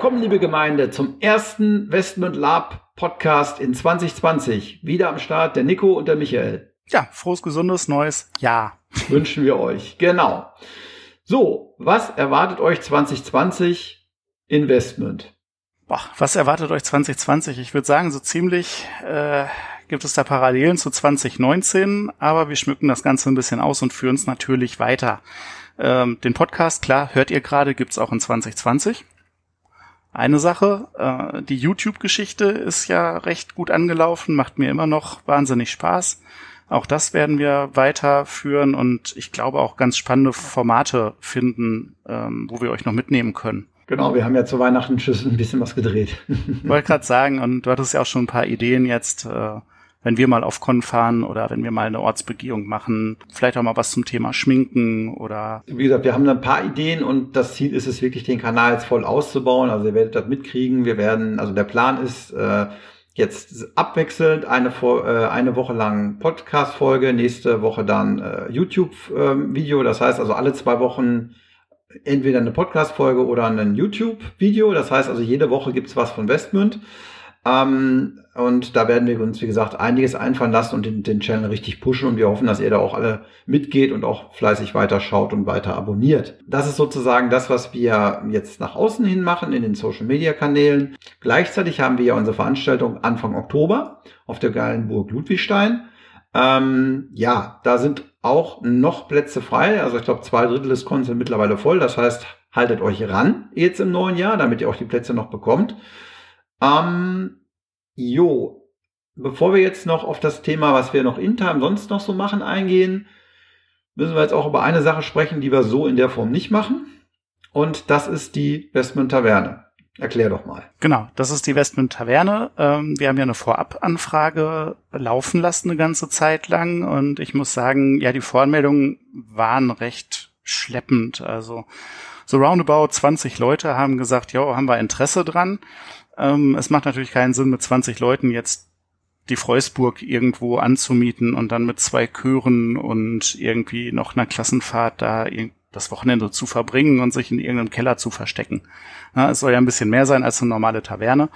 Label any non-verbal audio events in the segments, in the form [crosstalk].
Willkommen, liebe Gemeinde, zum ersten Westmund Lab Podcast in 2020. Wieder am Start der Nico und der Michael. Ja, frohes, gesundes, neues Jahr. [laughs] Wünschen wir euch. Genau. So, was erwartet euch 2020 Investment? Boah, was erwartet euch 2020? Ich würde sagen, so ziemlich äh, gibt es da Parallelen zu 2019, aber wir schmücken das Ganze ein bisschen aus und führen es natürlich weiter. Ähm, den Podcast, klar, hört ihr gerade, gibt's auch in 2020 eine Sache. Äh, die YouTube-Geschichte ist ja recht gut angelaufen, macht mir immer noch wahnsinnig Spaß. Auch das werden wir weiterführen und ich glaube auch ganz spannende Formate finden, ähm, wo wir euch noch mitnehmen können. Genau, wir haben ja zu Weihnachten schon ein bisschen was gedreht. Wollte gerade sagen, und du hattest ja auch schon ein paar Ideen jetzt. Äh, wenn wir mal auf Con fahren oder wenn wir mal eine Ortsbegehung machen, vielleicht auch mal was zum Thema Schminken oder. Wie gesagt, wir haben ein paar Ideen und das Ziel ist es wirklich, den Kanal jetzt voll auszubauen. Also ihr werdet das mitkriegen. Wir werden, also der Plan ist, äh, jetzt abwechselnd eine, äh, eine Woche lang Podcast-Folge, nächste Woche dann äh, YouTube-Video. das heißt also alle zwei Wochen entweder eine Podcast-Folge oder ein YouTube-Video. Das heißt also jede Woche gibt's was von Westmünd. Ähm, und da werden wir uns, wie gesagt, einiges einfallen lassen und den, den Channel richtig pushen und wir hoffen, dass ihr da auch alle mitgeht und auch fleißig weiter schaut und weiter abonniert. Das ist sozusagen das, was wir jetzt nach außen hin machen in den Social Media Kanälen. Gleichzeitig haben wir ja unsere Veranstaltung Anfang Oktober auf der geilen Burg Ludwigstein. Ähm, ja, da sind auch noch Plätze frei. Also ich glaube, zwei Drittel des Cons sind mittlerweile voll. Das heißt, haltet euch ran jetzt im neuen Jahr, damit ihr auch die Plätze noch bekommt. Ähm, jo, bevor wir jetzt noch auf das Thema, was wir noch intern sonst noch so machen, eingehen, müssen wir jetzt auch über eine Sache sprechen, die wir so in der Form nicht machen. Und das ist die Westmund Taverne. Erklär doch mal. Genau, das ist die Westmund Taverne. Ähm, wir haben ja eine Vorabanfrage laufen lassen eine ganze Zeit lang und ich muss sagen, ja, die Voranmeldungen waren recht schleppend. Also so roundabout 20 Leute haben gesagt, ja, haben wir Interesse dran. Ähm, es macht natürlich keinen Sinn, mit 20 Leuten jetzt die Freusburg irgendwo anzumieten und dann mit zwei Chören und irgendwie noch einer Klassenfahrt da das Wochenende zu verbringen und sich in irgendeinem Keller zu verstecken. Ja, es soll ja ein bisschen mehr sein als eine normale Taverne.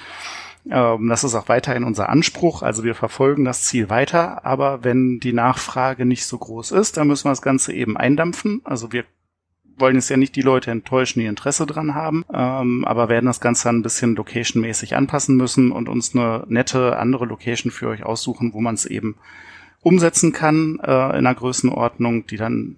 Ähm, das ist auch weiterhin unser Anspruch. Also wir verfolgen das Ziel weiter. Aber wenn die Nachfrage nicht so groß ist, dann müssen wir das Ganze eben eindampfen. Also wir wollen jetzt ja nicht die Leute enttäuschen, die Interesse dran haben, ähm, aber werden das Ganze ein bisschen locationmäßig anpassen müssen und uns eine nette andere Location für euch aussuchen, wo man es eben umsetzen kann äh, in einer Größenordnung, die dann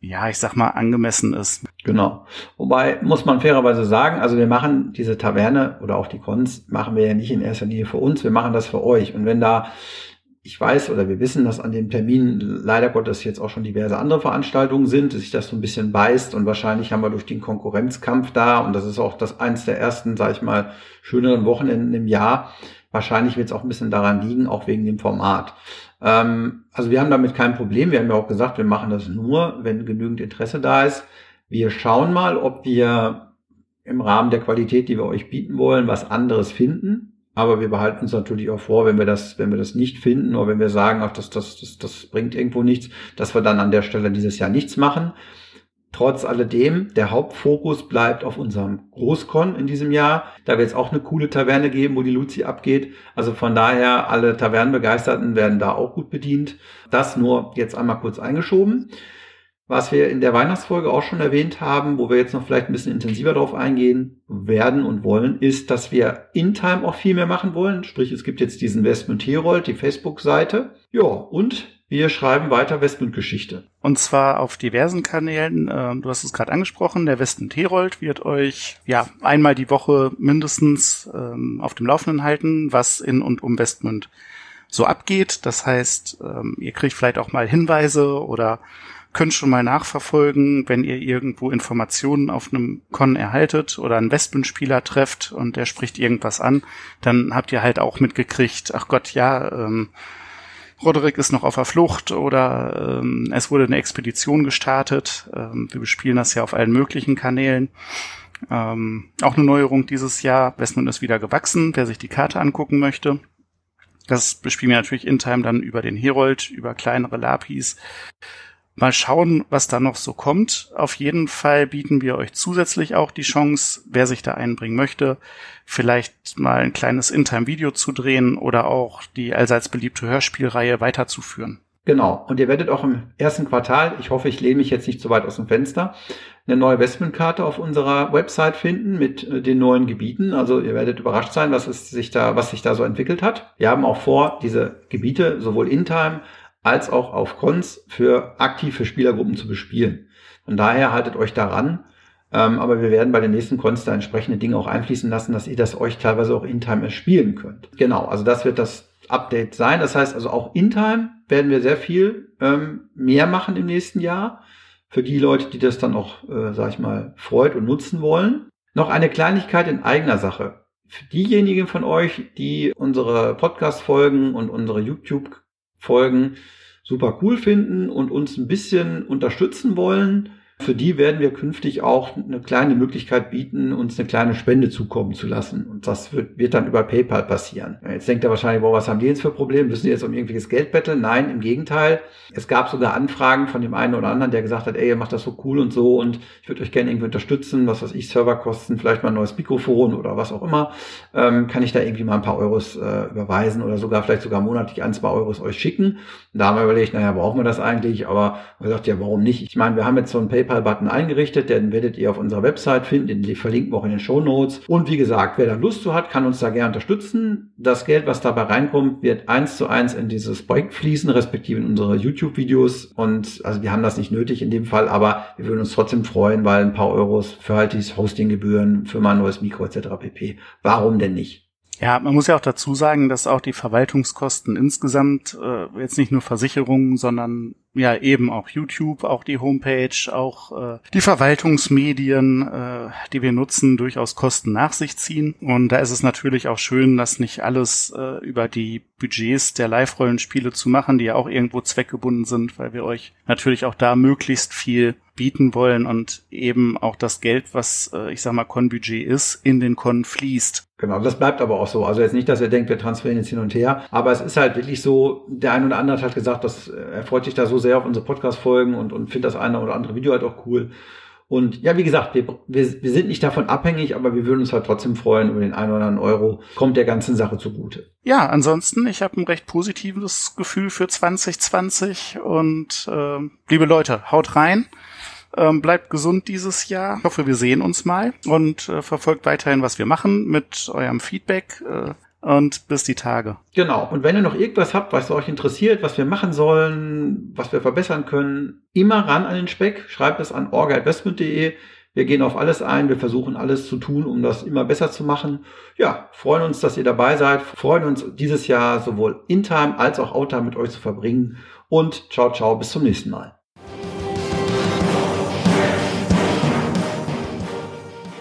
ja, ich sag mal, angemessen ist. Genau. Wobei muss man fairerweise sagen, also wir machen diese Taverne oder auch die Cons machen wir ja nicht in erster Linie für uns, wir machen das für euch. Und wenn da ich weiß oder wir wissen, dass an dem Termin leider Gottes jetzt auch schon diverse andere Veranstaltungen sind, dass sich das so ein bisschen beißt und wahrscheinlich haben wir durch den Konkurrenzkampf da und das ist auch das eins der ersten, sage ich mal, schöneren Wochenenden im Jahr. Wahrscheinlich wird es auch ein bisschen daran liegen, auch wegen dem Format. Ähm, also wir haben damit kein Problem. Wir haben ja auch gesagt, wir machen das nur, wenn genügend Interesse da ist. Wir schauen mal, ob wir im Rahmen der Qualität, die wir euch bieten wollen, was anderes finden aber wir behalten uns natürlich auch vor, wenn wir das, wenn wir das nicht finden oder wenn wir sagen, ach, das, das, das, das bringt irgendwo nichts, dass wir dann an der Stelle dieses Jahr nichts machen. Trotz alledem, der Hauptfokus bleibt auf unserem Großkon in diesem Jahr. Da wird es auch eine coole Taverne geben, wo die Luzi abgeht. Also von daher, alle Tavernenbegeisterten werden da auch gut bedient. Das nur jetzt einmal kurz eingeschoben. Was wir in der Weihnachtsfolge auch schon erwähnt haben, wo wir jetzt noch vielleicht ein bisschen intensiver drauf eingehen werden und wollen, ist, dass wir in Time auch viel mehr machen wollen. Sprich, es gibt jetzt diesen Westmund Herold, die Facebook-Seite. Ja, und wir schreiben weiter Westmund-Geschichte. Und zwar auf diversen Kanälen. Ähm, du hast es gerade angesprochen. Der Westmund Herold wird euch ja einmal die Woche mindestens ähm, auf dem Laufenden halten, was in und um Westmund so abgeht. Das heißt, ähm, ihr kriegt vielleicht auch mal Hinweise oder könnt schon mal nachverfolgen, wenn ihr irgendwo Informationen auf einem Con erhaltet oder einen Wespenspieler trefft und der spricht irgendwas an, dann habt ihr halt auch mitgekriegt, ach Gott, ja, ähm, Roderick ist noch auf der Flucht oder ähm, es wurde eine Expedition gestartet. Ähm, wir bespielen das ja auf allen möglichen Kanälen. Ähm, auch eine Neuerung dieses Jahr. Westmund ist wieder gewachsen, wer sich die Karte angucken möchte. Das bespielen wir natürlich in Time dann über den Herold, über kleinere Lapis. Mal schauen, was da noch so kommt. Auf jeden Fall bieten wir euch zusätzlich auch die Chance, wer sich da einbringen möchte, vielleicht mal ein kleines In-Time-Video zu drehen oder auch die allseits beliebte Hörspielreihe weiterzuführen. Genau. Und ihr werdet auch im ersten Quartal, ich hoffe, ich lehne mich jetzt nicht zu weit aus dem Fenster, eine neue Westman-Karte auf unserer Website finden mit äh, den neuen Gebieten. Also ihr werdet überrascht sein, was es sich da, was sich da so entwickelt hat. Wir haben auch vor, diese Gebiete sowohl in Time als auch auf Cons für aktive Spielergruppen zu bespielen. Von daher haltet euch daran. Ähm, aber wir werden bei den nächsten Cons da entsprechende Dinge auch einfließen lassen, dass ihr das euch teilweise auch in Time erspielen könnt. Genau, also das wird das Update sein. Das heißt also auch in Time werden wir sehr viel ähm, mehr machen im nächsten Jahr. Für die Leute, die das dann auch, äh, sag ich mal, freut und nutzen wollen. Noch eine Kleinigkeit in eigener Sache. Für diejenigen von euch, die unsere Podcast-Folgen und unsere YouTube-Folgen super cool finden und uns ein bisschen unterstützen wollen, für die werden wir künftig auch eine kleine Möglichkeit bieten, uns eine kleine Spende zukommen zu lassen. Und das wird, wird dann über PayPal passieren. Jetzt denkt er wahrscheinlich, boah, was haben die jetzt für Probleme? Müssen die jetzt um irgendwelches Geld betteln? Nein, im Gegenteil. Es gab sogar Anfragen von dem einen oder anderen, der gesagt hat, ey, ihr macht das so cool und so und ich würde euch gerne irgendwie unterstützen, was weiß ich, Serverkosten, vielleicht mal ein neues Mikrofon oder was auch immer. Ähm, kann ich da irgendwie mal ein paar Euros äh, überweisen oder sogar vielleicht sogar monatlich ein, zwei Euros euch schicken? Und da haben wir überlegt, naja, brauchen wir das eigentlich? Aber man sagt, ja, warum nicht? Ich meine, wir haben jetzt so ein PayPal PayPal-Button eingerichtet, den werdet ihr auf unserer Website finden, den verlinken wir auch in den Show Notes. Und wie gesagt, wer da Lust zu hat, kann uns da gerne unterstützen. Das Geld, was dabei reinkommt, wird eins zu eins in dieses Projekt fließen, respektive in unsere YouTube-Videos. Und also wir haben das nicht nötig in dem Fall, aber wir würden uns trotzdem freuen, weil ein paar Euros für halt dieses Hostinggebühren, für mal ein neues Mikro etc. pp. Warum denn nicht? Ja, man muss ja auch dazu sagen, dass auch die Verwaltungskosten insgesamt äh, jetzt nicht nur Versicherungen, sondern ja eben auch YouTube, auch die Homepage, auch äh, die Verwaltungsmedien, äh, die wir nutzen, durchaus Kosten nach sich ziehen. Und da ist es natürlich auch schön, dass nicht alles äh, über die Budgets der Live-Rollenspiele zu machen, die ja auch irgendwo zweckgebunden sind, weil wir euch natürlich auch da möglichst viel bieten wollen und eben auch das Geld, was äh, ich sag mal Con-Budget ist, in den Con fließt. Genau, das bleibt aber auch so. Also jetzt nicht, dass ihr denkt, wir transferieren jetzt hin und her, aber es ist halt wirklich so, der ein oder andere hat gesagt, dass er freut sich da so sehr auf unsere Podcast-Folgen und, und findet das eine oder andere Video halt auch cool. Und ja, wie gesagt, wir, wir, wir sind nicht davon abhängig, aber wir würden uns halt trotzdem freuen über den einen oder anderen Euro. Kommt der ganzen Sache zugute. Ja, ansonsten, ich habe ein recht positives Gefühl für 2020 und äh, liebe Leute, haut rein. Ähm, bleibt gesund dieses Jahr. Ich hoffe, wir sehen uns mal und äh, verfolgt weiterhin, was wir machen mit eurem Feedback. Äh, und bis die Tage. Genau. Und wenn ihr noch irgendwas habt, was euch interessiert, was wir machen sollen, was wir verbessern können, immer ran an den Speck. Schreibt es an orgainvestment.de. Wir gehen auf alles ein. Wir versuchen alles zu tun, um das immer besser zu machen. Ja, freuen uns, dass ihr dabei seid. Freuen uns dieses Jahr sowohl in Time als auch out Time mit euch zu verbringen. Und ciao, ciao, bis zum nächsten Mal.